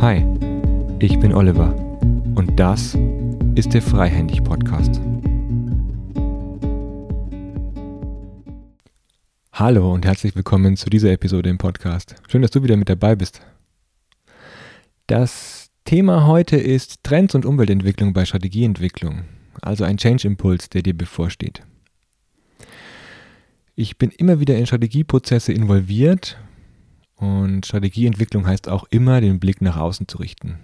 Hi, ich bin Oliver und das ist der Freihändig Podcast. Hallo und herzlich willkommen zu dieser Episode im Podcast. Schön, dass du wieder mit dabei bist. Das Thema heute ist Trends und Umweltentwicklung bei Strategieentwicklung, also ein Change-Impuls, der dir bevorsteht. Ich bin immer wieder in Strategieprozesse involviert und Strategieentwicklung heißt auch immer, den Blick nach außen zu richten.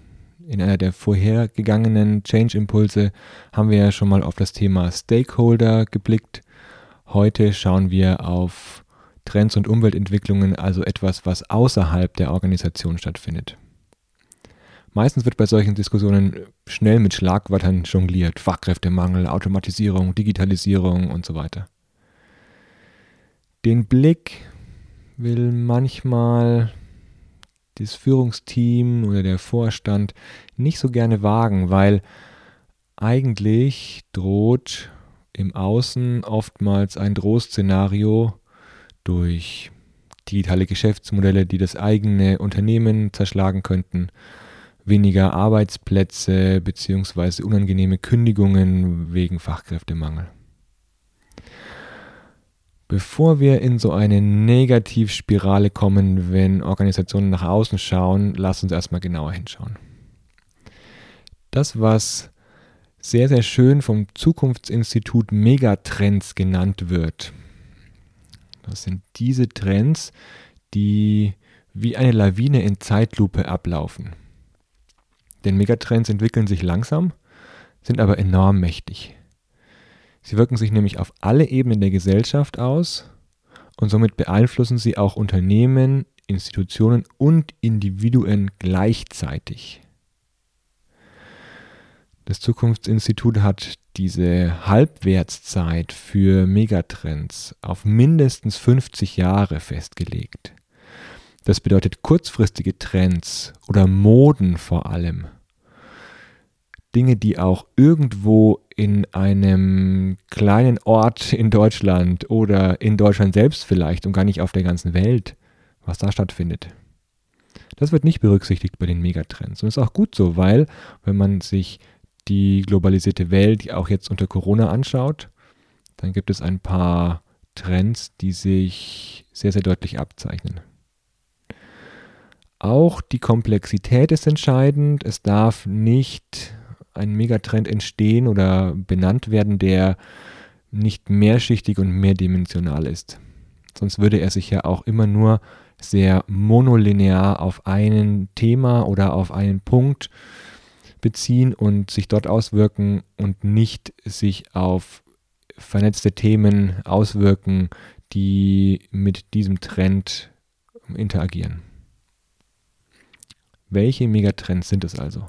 In einer der vorhergegangenen Change-Impulse haben wir ja schon mal auf das Thema Stakeholder geblickt. Heute schauen wir auf Trends und Umweltentwicklungen, also etwas, was außerhalb der Organisation stattfindet. Meistens wird bei solchen Diskussionen schnell mit Schlagwörtern jongliert. Fachkräftemangel, Automatisierung, Digitalisierung und so weiter. Den Blick will manchmal das Führungsteam oder der Vorstand nicht so gerne wagen, weil eigentlich droht im Außen oftmals ein Drohszenario durch digitale Geschäftsmodelle, die das eigene Unternehmen zerschlagen könnten, weniger Arbeitsplätze bzw. unangenehme Kündigungen wegen Fachkräftemangel. Bevor wir in so eine Negativspirale kommen, wenn Organisationen nach außen schauen, lass uns erstmal genauer hinschauen. Das, was sehr, sehr schön vom Zukunftsinstitut Megatrends genannt wird, das sind diese Trends, die wie eine Lawine in Zeitlupe ablaufen. Denn Megatrends entwickeln sich langsam, sind aber enorm mächtig. Sie wirken sich nämlich auf alle Ebenen der Gesellschaft aus und somit beeinflussen sie auch Unternehmen, Institutionen und Individuen gleichzeitig. Das Zukunftsinstitut hat diese Halbwertszeit für Megatrends auf mindestens 50 Jahre festgelegt. Das bedeutet kurzfristige Trends oder Moden vor allem Dinge, die auch irgendwo in einem kleinen Ort in Deutschland oder in Deutschland selbst vielleicht und gar nicht auf der ganzen Welt, was da stattfindet. Das wird nicht berücksichtigt bei den Megatrends. Und ist auch gut so, weil wenn man sich die globalisierte Welt auch jetzt unter Corona anschaut, dann gibt es ein paar Trends, die sich sehr, sehr deutlich abzeichnen. Auch die Komplexität ist entscheidend. Es darf nicht ein Megatrend entstehen oder benannt werden, der nicht mehrschichtig und mehrdimensional ist. Sonst würde er sich ja auch immer nur sehr monolinear auf ein Thema oder auf einen Punkt beziehen und sich dort auswirken und nicht sich auf vernetzte Themen auswirken, die mit diesem Trend interagieren. Welche Megatrends sind es also?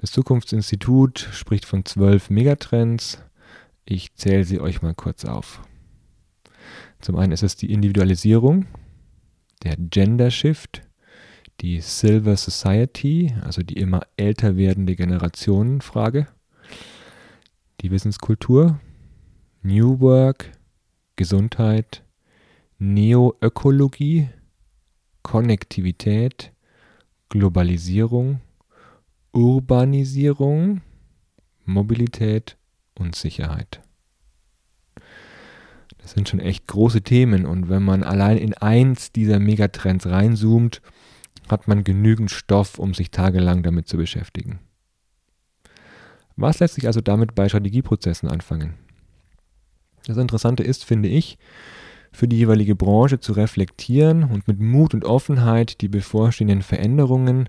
Das Zukunftsinstitut spricht von zwölf Megatrends. Ich zähle sie euch mal kurz auf. Zum einen ist es die Individualisierung, der Gender Shift, die Silver Society, also die immer älter werdende Generationenfrage, die Wissenskultur, New Work, Gesundheit, Neoökologie, Konnektivität, Globalisierung, Urbanisierung, Mobilität und Sicherheit. Das sind schon echt große Themen und wenn man allein in eins dieser Megatrends reinzoomt, hat man genügend Stoff, um sich tagelang damit zu beschäftigen. Was lässt sich also damit bei Strategieprozessen anfangen? Das Interessante ist, finde ich, für die jeweilige Branche zu reflektieren und mit Mut und Offenheit die bevorstehenden Veränderungen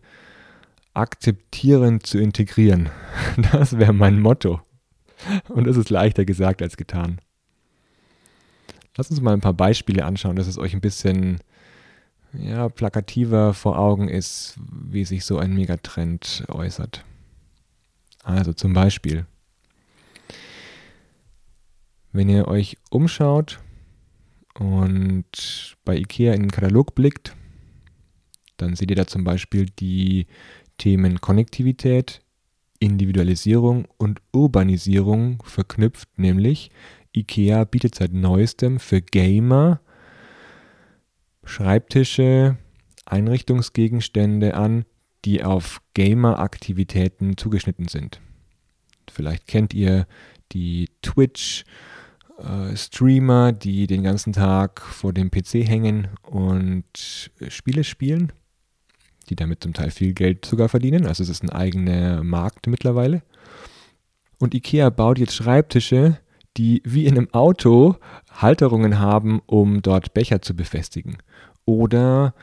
akzeptierend zu integrieren. Das wäre mein Motto. Und das ist leichter gesagt als getan. Lass uns mal ein paar Beispiele anschauen, dass es euch ein bisschen ja, plakativer vor Augen ist, wie sich so ein Megatrend äußert. Also zum Beispiel, wenn ihr euch umschaut und bei IKEA in den Katalog blickt, dann seht ihr da zum Beispiel die Themen Konnektivität, Individualisierung und Urbanisierung verknüpft, nämlich IKEA bietet seit neuestem für Gamer Schreibtische, Einrichtungsgegenstände an, die auf Gamer-Aktivitäten zugeschnitten sind. Vielleicht kennt ihr die Twitch-Streamer, die den ganzen Tag vor dem PC hängen und Spiele spielen, die damit zum Teil viel Geld sogar verdienen. Also es ist ein eigener Markt mittlerweile. Und IKEA baut jetzt Schreibtische, die wie in einem Auto Halterungen haben, um dort Becher zu befestigen. Oder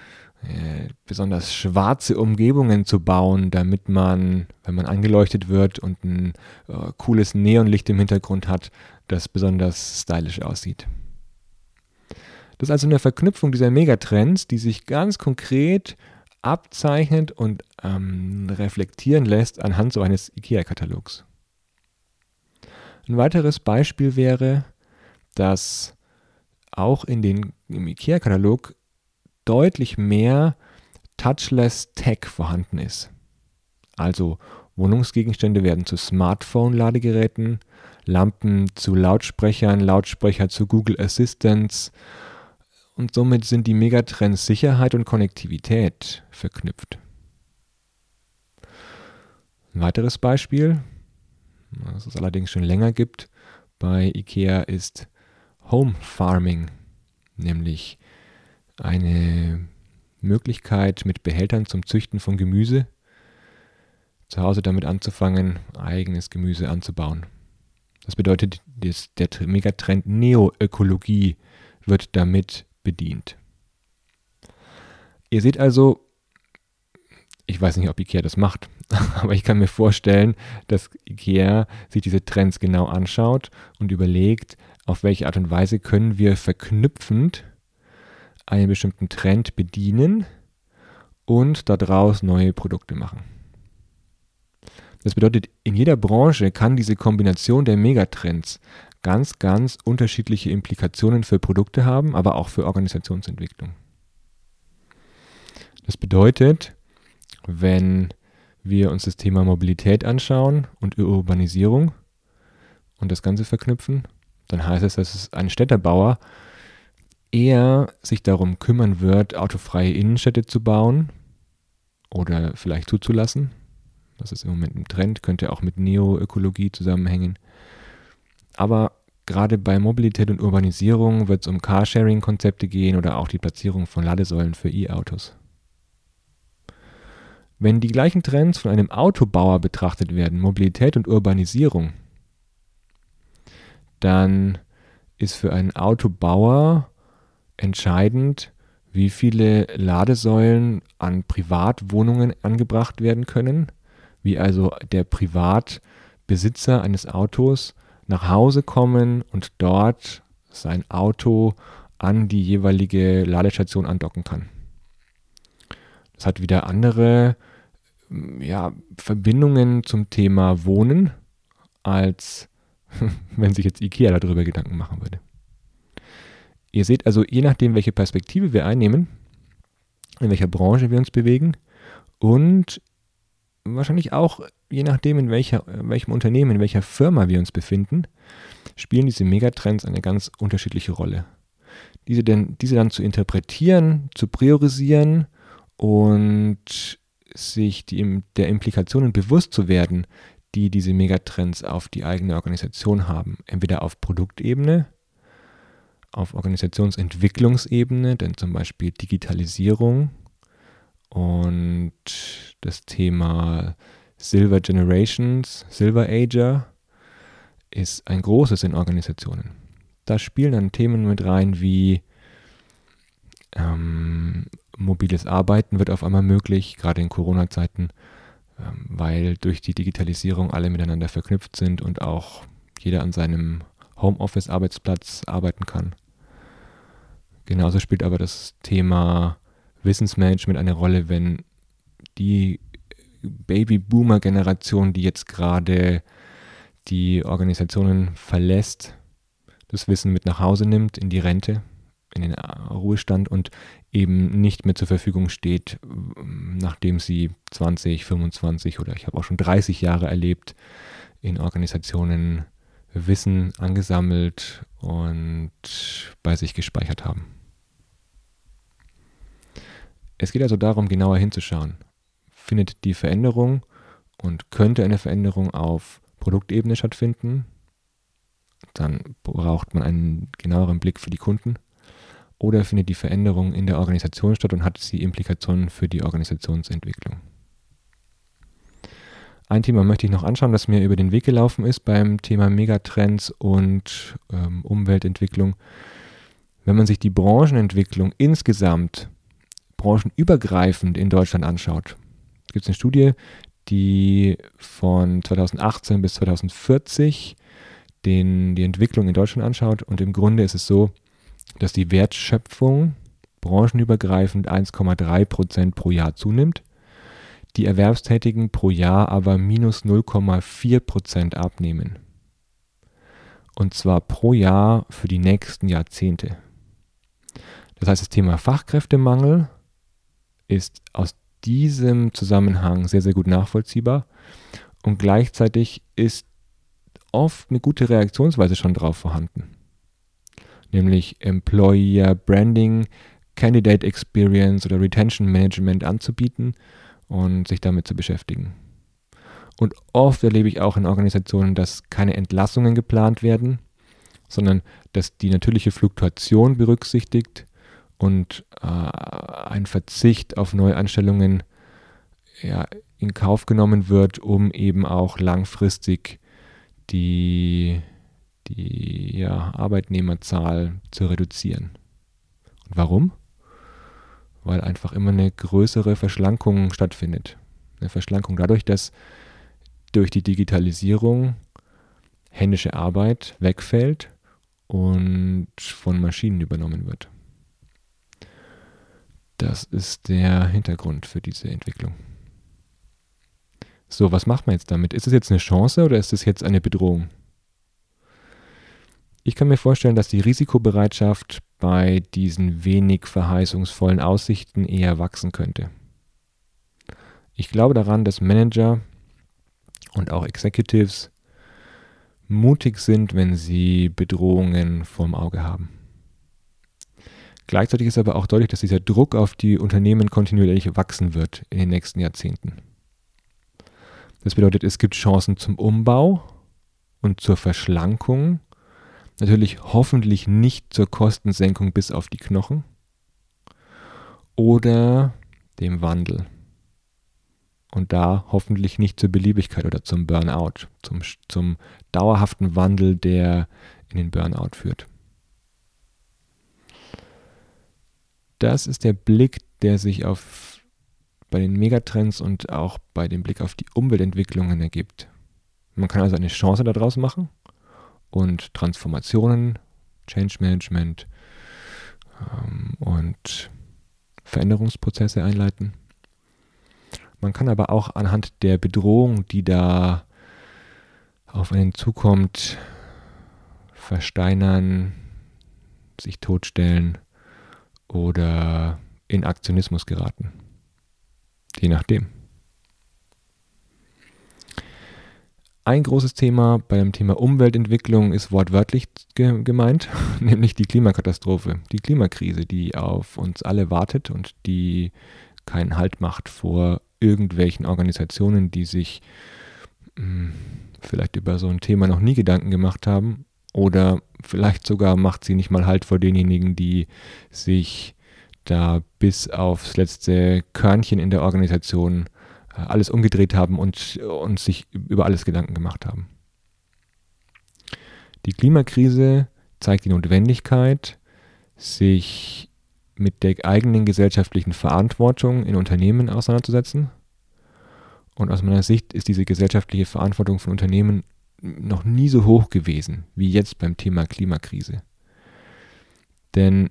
äh, besonders schwarze Umgebungen zu bauen, damit man, wenn man angeleuchtet wird und ein äh, cooles Neonlicht im Hintergrund hat, das besonders stylisch aussieht. Das ist also eine Verknüpfung dieser Megatrends, die sich ganz konkret abzeichnet und ähm, reflektieren lässt anhand so eines IKEA-Katalogs. Ein weiteres Beispiel wäre, dass auch in den, im IKEA-Katalog deutlich mehr Touchless Tech vorhanden ist. Also Wohnungsgegenstände werden zu Smartphone-Ladegeräten, Lampen zu Lautsprechern, Lautsprecher zu Google Assistants und somit sind die Megatrends Sicherheit und Konnektivität verknüpft. Ein weiteres Beispiel, das es allerdings schon länger gibt bei IKEA, ist Home Farming, nämlich eine Möglichkeit mit Behältern zum Züchten von Gemüse, zu Hause damit anzufangen, eigenes Gemüse anzubauen. Das bedeutet, der Megatrend Neoökologie wird damit bedient. Ihr seht also, ich weiß nicht, ob IKEA das macht, aber ich kann mir vorstellen, dass IKEA sich diese Trends genau anschaut und überlegt, auf welche Art und Weise können wir verknüpfend einen bestimmten Trend bedienen und daraus neue Produkte machen. Das bedeutet, in jeder Branche kann diese Kombination der Megatrends ganz, ganz unterschiedliche Implikationen für Produkte haben, aber auch für Organisationsentwicklung. Das bedeutet, wenn wir uns das Thema Mobilität anschauen und Urbanisierung und das Ganze verknüpfen, dann heißt es, dass ein Städterbauer eher sich darum kümmern wird, autofreie Innenstädte zu bauen oder vielleicht zuzulassen. Das ist im Moment ein Trend, könnte auch mit Neoökologie zusammenhängen. Aber gerade bei Mobilität und Urbanisierung wird es um Carsharing-Konzepte gehen oder auch die Platzierung von Ladesäulen für E-Autos. Wenn die gleichen Trends von einem Autobauer betrachtet werden, Mobilität und Urbanisierung, dann ist für einen Autobauer entscheidend, wie viele Ladesäulen an Privatwohnungen angebracht werden können, wie also der Privatbesitzer eines Autos nach Hause kommen und dort sein Auto an die jeweilige Ladestation andocken kann. Das hat wieder andere ja, Verbindungen zum Thema Wohnen, als wenn sich jetzt IKEA darüber Gedanken machen würde. Ihr seht also, je nachdem, welche Perspektive wir einnehmen, in welcher Branche wir uns bewegen und wahrscheinlich auch je nachdem, in, welcher, in welchem Unternehmen, in welcher Firma wir uns befinden, spielen diese Megatrends eine ganz unterschiedliche Rolle. Diese, denn, diese dann zu interpretieren, zu priorisieren und sich die, der Implikationen bewusst zu werden, die diese Megatrends auf die eigene Organisation haben. Entweder auf Produktebene, auf Organisationsentwicklungsebene, denn zum Beispiel Digitalisierung und das Thema Silver Generations, Silver Ager ist ein großes in Organisationen. Da spielen dann Themen mit rein wie ähm, mobiles Arbeiten wird auf einmal möglich, gerade in Corona-Zeiten, ähm, weil durch die Digitalisierung alle miteinander verknüpft sind und auch jeder an seinem Homeoffice-Arbeitsplatz arbeiten kann. Genauso spielt aber das Thema Wissensmanagement eine Rolle, wenn die Baby-Boomer-Generation, die jetzt gerade die Organisationen verlässt, das Wissen mit nach Hause nimmt, in die Rente, in den Ruhestand und eben nicht mehr zur Verfügung steht, nachdem sie 20, 25 oder ich habe auch schon 30 Jahre erlebt, in Organisationen Wissen angesammelt und bei sich gespeichert haben. Es geht also darum, genauer hinzuschauen. Findet die Veränderung und könnte eine Veränderung auf Produktebene stattfinden? Dann braucht man einen genaueren Blick für die Kunden. Oder findet die Veränderung in der Organisation statt und hat sie Implikationen für die Organisationsentwicklung? Ein Thema möchte ich noch anschauen, das mir über den Weg gelaufen ist beim Thema Megatrends und ähm, Umweltentwicklung. Wenn man sich die Branchenentwicklung insgesamt, branchenübergreifend in Deutschland anschaut, gibt es eine Studie, die von 2018 bis 2040 den, die Entwicklung in Deutschland anschaut. Und im Grunde ist es so, dass die Wertschöpfung branchenübergreifend 1,3 Prozent pro Jahr zunimmt die Erwerbstätigen pro Jahr aber minus 0,4 Prozent abnehmen. Und zwar pro Jahr für die nächsten Jahrzehnte. Das heißt, das Thema Fachkräftemangel ist aus diesem Zusammenhang sehr, sehr gut nachvollziehbar und gleichzeitig ist oft eine gute Reaktionsweise schon drauf vorhanden. Nämlich Employer Branding, Candidate Experience oder Retention Management anzubieten und sich damit zu beschäftigen. Und oft erlebe ich auch in Organisationen, dass keine Entlassungen geplant werden, sondern dass die natürliche Fluktuation berücksichtigt und äh, ein Verzicht auf Neuanstellungen ja, in Kauf genommen wird, um eben auch langfristig die, die ja, Arbeitnehmerzahl zu reduzieren. Und warum? weil einfach immer eine größere Verschlankung stattfindet. Eine Verschlankung dadurch, dass durch die Digitalisierung händische Arbeit wegfällt und von Maschinen übernommen wird. Das ist der Hintergrund für diese Entwicklung. So, was macht man jetzt damit? Ist es jetzt eine Chance oder ist es jetzt eine Bedrohung? Ich kann mir vorstellen, dass die Risikobereitschaft bei diesen wenig verheißungsvollen Aussichten eher wachsen könnte. Ich glaube daran, dass Manager und auch Executives mutig sind, wenn sie Bedrohungen vorm Auge haben. Gleichzeitig ist aber auch deutlich, dass dieser Druck auf die Unternehmen kontinuierlich wachsen wird in den nächsten Jahrzehnten. Das bedeutet, es gibt Chancen zum Umbau und zur Verschlankung Natürlich hoffentlich nicht zur Kostensenkung bis auf die Knochen oder dem Wandel. Und da hoffentlich nicht zur Beliebigkeit oder zum Burnout, zum, zum dauerhaften Wandel, der in den Burnout führt. Das ist der Blick, der sich auf, bei den Megatrends und auch bei dem Blick auf die Umweltentwicklungen ergibt. Man kann also eine Chance daraus machen und Transformationen, Change Management ähm, und Veränderungsprozesse einleiten. Man kann aber auch anhand der Bedrohung, die da auf einen zukommt, versteinern, sich totstellen oder in Aktionismus geraten. Je nachdem. Ein großes Thema beim Thema Umweltentwicklung ist wortwörtlich ge gemeint, nämlich die Klimakatastrophe, die Klimakrise, die auf uns alle wartet und die keinen Halt macht vor irgendwelchen Organisationen, die sich mh, hm, vielleicht über so ein Thema noch nie Gedanken gemacht haben oder vielleicht sogar macht sie nicht mal Halt vor denjenigen, die sich da bis aufs letzte Körnchen in der Organisation alles umgedreht haben und, und sich über alles Gedanken gemacht haben. Die Klimakrise zeigt die Notwendigkeit, sich mit der eigenen gesellschaftlichen Verantwortung in Unternehmen auseinanderzusetzen. Und aus meiner Sicht ist diese gesellschaftliche Verantwortung von Unternehmen noch nie so hoch gewesen wie jetzt beim Thema Klimakrise. Denn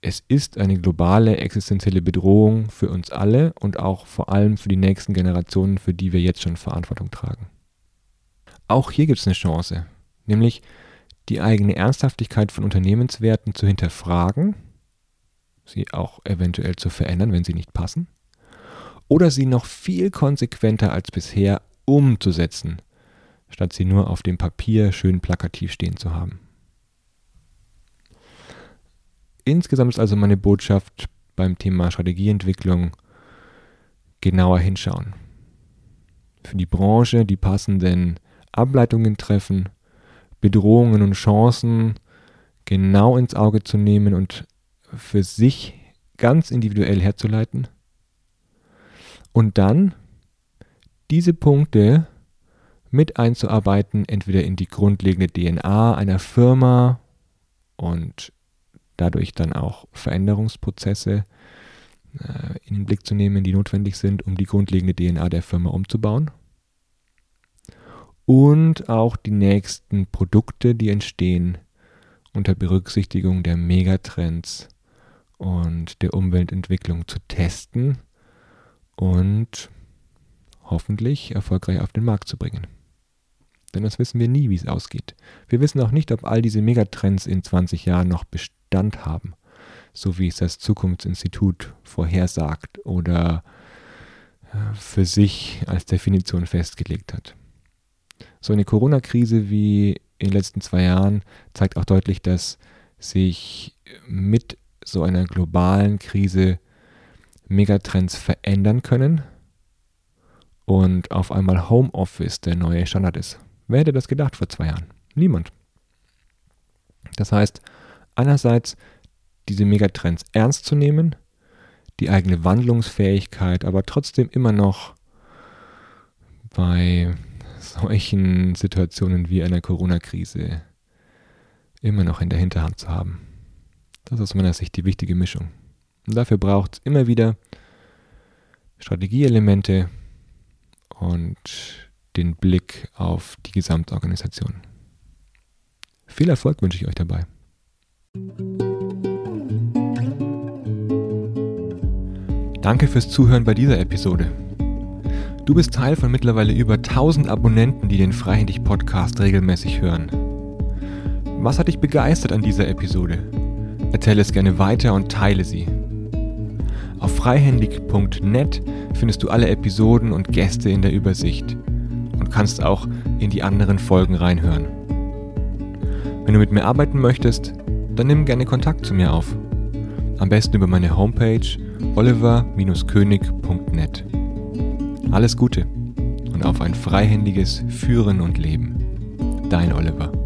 es ist eine globale existenzielle Bedrohung für uns alle und auch vor allem für die nächsten Generationen, für die wir jetzt schon Verantwortung tragen. Auch hier gibt es eine Chance, nämlich die eigene Ernsthaftigkeit von Unternehmenswerten zu hinterfragen, sie auch eventuell zu verändern, wenn sie nicht passen, oder sie noch viel konsequenter als bisher umzusetzen, statt sie nur auf dem Papier schön plakativ stehen zu haben. Insgesamt ist also meine Botschaft, beim Thema Strategieentwicklung genauer hinschauen. Für die Branche die passenden Ableitungen treffen, Bedrohungen und Chancen genau ins Auge zu nehmen und für sich ganz individuell herzuleiten. Und dann diese Punkte mit einzuarbeiten, entweder in die grundlegende DNA einer Firma und dadurch dann auch Veränderungsprozesse äh, in den Blick zu nehmen, die notwendig sind, um die grundlegende DNA der Firma umzubauen. Und auch die nächsten Produkte, die entstehen, unter Berücksichtigung der Megatrends und der Umweltentwicklung zu testen und hoffentlich erfolgreich auf den Markt zu bringen. Denn das wissen wir nie, wie es ausgeht. Wir wissen auch nicht, ob all diese Megatrends in 20 Jahren noch Bestand haben, so wie es das Zukunftsinstitut vorhersagt oder äh, für sich als Definition festgelegt hat. So eine Corona-Krise wie in den letzten zwei Jahren zeigt auch deutlich, dass sich mit so einer globalen Krise Megatrends verändern können und auf einmal Homeoffice der neue Standard ist. Wer hätte das gedacht vor zwei Jahren? Niemand. Das heißt, einerseits diese Megatrends ernst zu nehmen, die eigene Wandlungsfähigkeit, aber trotzdem immer noch bei solchen Situationen wie einer Corona-Krise immer noch in der Hinterhand zu haben. Das ist aus meiner Sicht die wichtige Mischung. Und dafür braucht es immer wieder Strategieelemente und den Blick auf die Gesamtorganisation. Viel Erfolg wünsche ich euch dabei. Danke fürs Zuhören bei dieser Episode. Du bist Teil von mittlerweile über 1000 Abonnenten, die den Freihändig Podcast regelmäßig hören. Was hat dich begeistert an dieser Episode? Erzähle es gerne weiter und teile sie. Auf freihändig.net findest du alle Episoden und Gäste in der Übersicht und kannst auch in die anderen Folgen reinhören. Wenn du mit mir arbeiten möchtest, dann nimm gerne Kontakt zu mir auf. Am besten über meine Homepage oliver-könig.net. Alles Gute und auf ein freihändiges Führen und Leben. Dein Oliver.